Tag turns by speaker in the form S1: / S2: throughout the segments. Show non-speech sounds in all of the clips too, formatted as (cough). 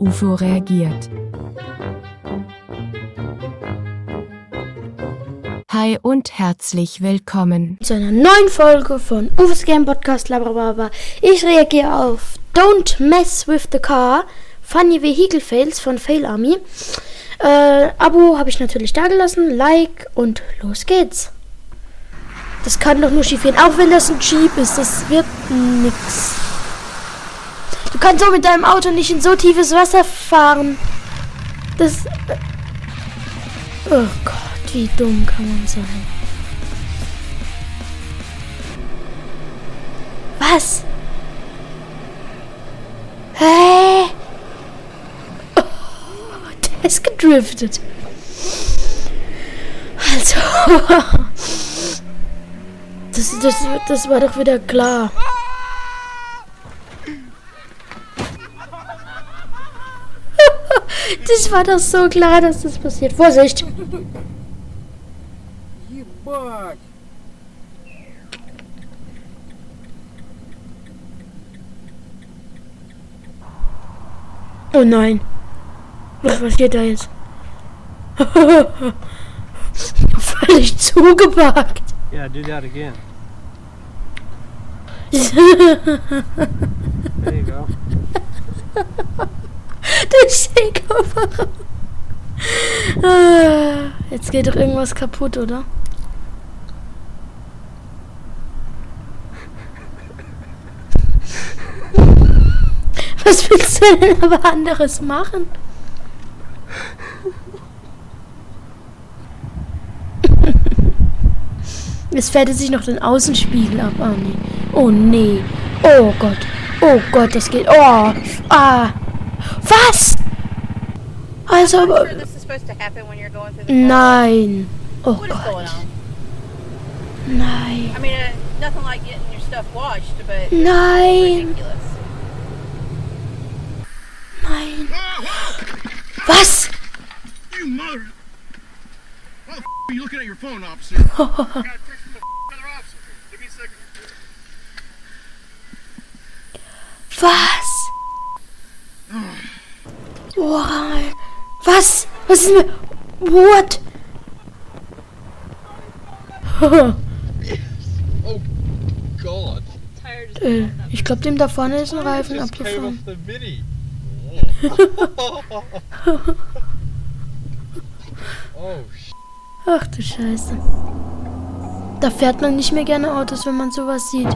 S1: UFO reagiert. Hi und herzlich willkommen
S2: zu einer neuen Folge von UFOs Game Podcast Labrababa. Ich reagiere auf Don't Mess with the Car, Funny Vehicle Fails von Fail Army. Äh, Abo habe ich natürlich da gelassen, Like und los geht's. Das kann doch nur schief gehen, auch wenn das ein Jeep ist, das wird nix. Du kannst auch mit deinem Auto nicht in so tiefes Wasser fahren. Das. Oh Gott, wie dumm kann man sein? Was? Hä? Oh, der ist gedriftet. Also. (laughs) Das, das, das war doch wieder klar. Das war doch so klar, dass das passiert. Vorsicht! Oh nein. Was passiert da jetzt? (laughs) Völlig zugepackt.
S3: Yeah, do that again. (laughs) there you go.
S2: Durch den. Ah, jetzt geht doch irgendwas kaputt, oder? Was willst du denn aber anderes machen? Es fährt sich noch den Außenspiegel ab. Oh nee. Oh nee. Oh Gott. Oh Gott, das geht. Oh. Ah. Fast! I'm sure this is supposed to happen when you're going through the Nine. Oh,
S4: what God.
S2: is
S4: going on?
S2: Nine.
S4: I mean, uh, nothing like getting your stuff washed, but
S2: nine.
S4: Ridiculous.
S2: Nine. Was?
S5: You mother. Why the f are you looking at your phone, officer? (laughs) I officer.
S2: Was? Wow. Was? Was ist mir. What? (laughs)
S5: Oh,
S2: äh, ich glaube, dem da vorne ist ein Reifen abgefahren. (laughs)
S5: Oh,
S2: Ach du Scheiße. Da fährt man nicht mehr gerne Autos, wenn man sowas sieht.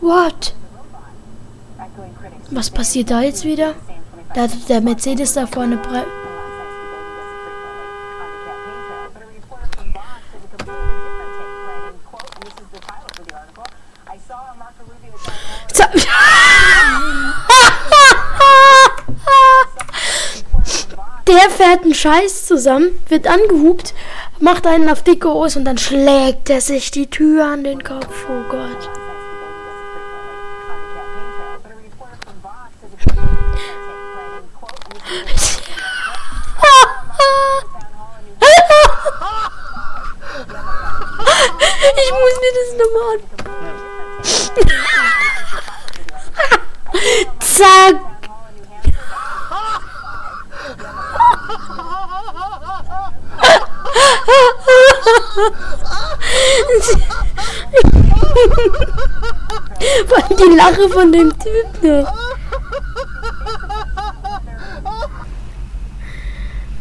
S2: What? Was passiert da jetzt wieder? Da hat der Mercedes da vorne So. (laughs) Der fährt einen Scheiß zusammen, wird angehupt, macht einen auf dicke Hose und dann schlägt er sich die Tür an den Kopf. Oh Gott. Ich muss mir das nochmal an. Zack. Allem die Lache von dem Typ noch.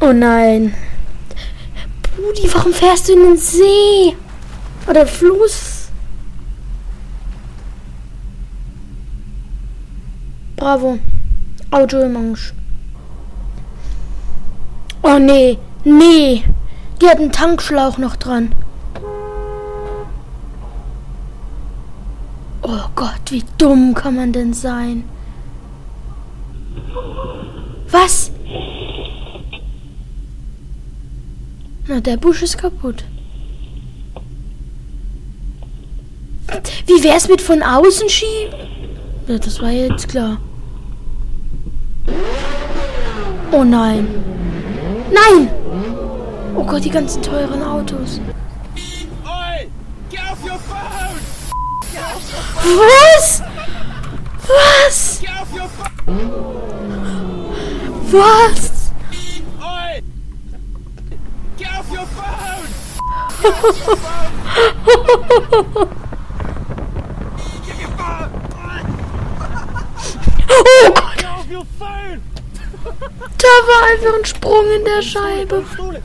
S2: Oh nein. Brudi, warum fährst du in den See? Oder Fluss? Bravo. Auto im Arsch. Oh nee, nee. Die hat einen Tankschlauch noch dran. Oh Gott, wie dumm kann man denn sein? Was? Na, der Busch ist kaputt. Wie wär's mit von außen schieben? Ja, das war jetzt klar. Oh nein. Nein! Oh Gott, die ganzen teuren Autos. Was? Was? Was? Oh Gott, da war einfach ein Sprung in der Scheibe.
S5: Stall it,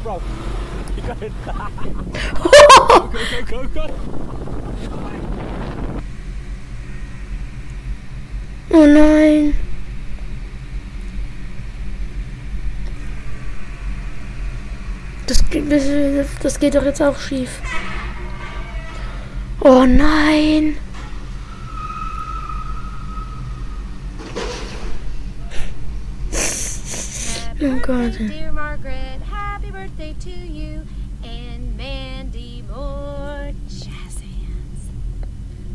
S2: Das, geht- das, das geht doch jetzt auch schief. Oh nein. Oh Gott.
S3: Dear Margaret, happy birthday to you and Mandy more jazz hands.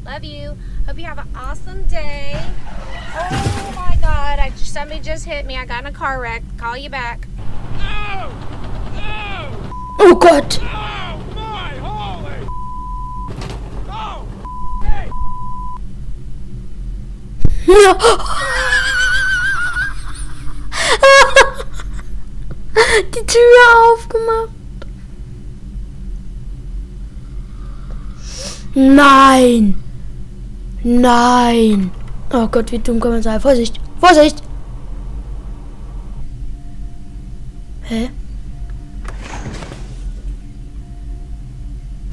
S3: Love you. Hope you have an awesome day. Oh my God! I somebody just hit me. I got in a car wreck. Call you back.
S5: Oh!
S2: Gott.
S5: Hey! (laughs)
S2: Die Tür aufgemacht. Nein. Nein. Oh Gott, wie dumm kann man sein. Vorsicht. Vorsicht. Hä?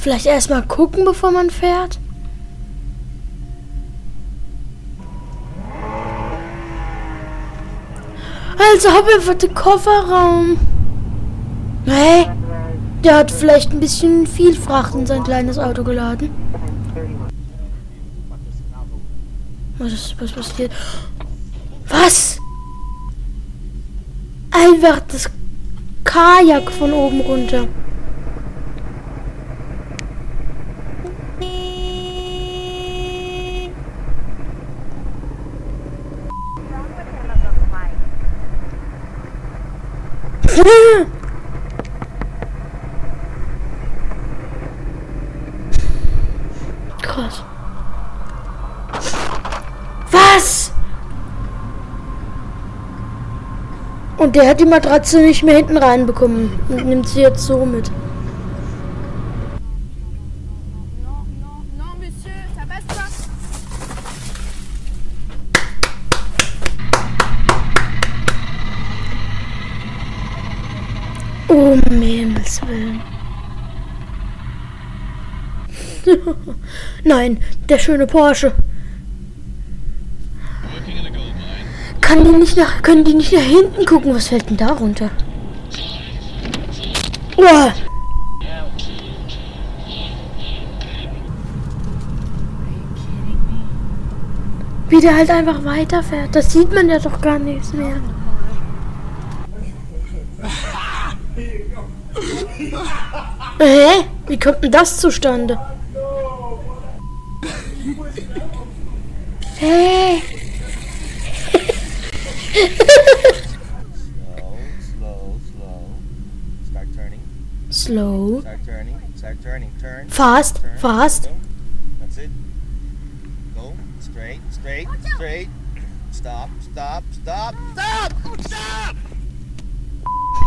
S2: Vielleicht erstmal gucken, bevor man fährt? Also hab einfach den Kofferraum. Hä? Der hat vielleicht ein bisschen viel Fracht in sein kleines Auto geladen. Was ist was passiert? Was? Einfach das Kajak von oben runter. Krass. Was? Und der hat die Matratze nicht mehr hinten reinbekommen und nimmt sie jetzt so mit. Um Himmels Willen. (laughs) Nein, der schöne Porsche. Kann die nicht nach, können die nicht nach hinten gucken? Was fällt denn da runter? Oh. Wie der halt einfach weiterfährt. Das sieht man ja doch gar nichts mehr. Hä? Wie kommt denn das zustande? Hä?
S6: Slow, slow. Start turning.
S2: Slow.
S6: Start turning. Start turning. Turn.
S2: Fast. Fast.
S6: That's it. Go. Straight. Straight. Straight. Stop. Stop. Stop. Stop. Stop.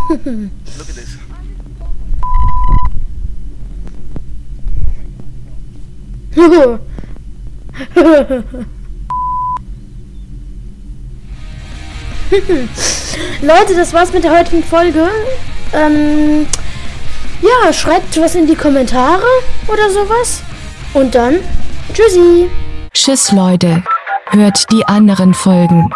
S6: Look at this. (laughs)
S2: Leute, das war's mit der heutigen Folge. Ähm, ja, schreibt was in die Kommentare oder sowas. Und dann, tschüssi.
S1: Tschüss Leute. Hört die anderen Folgen.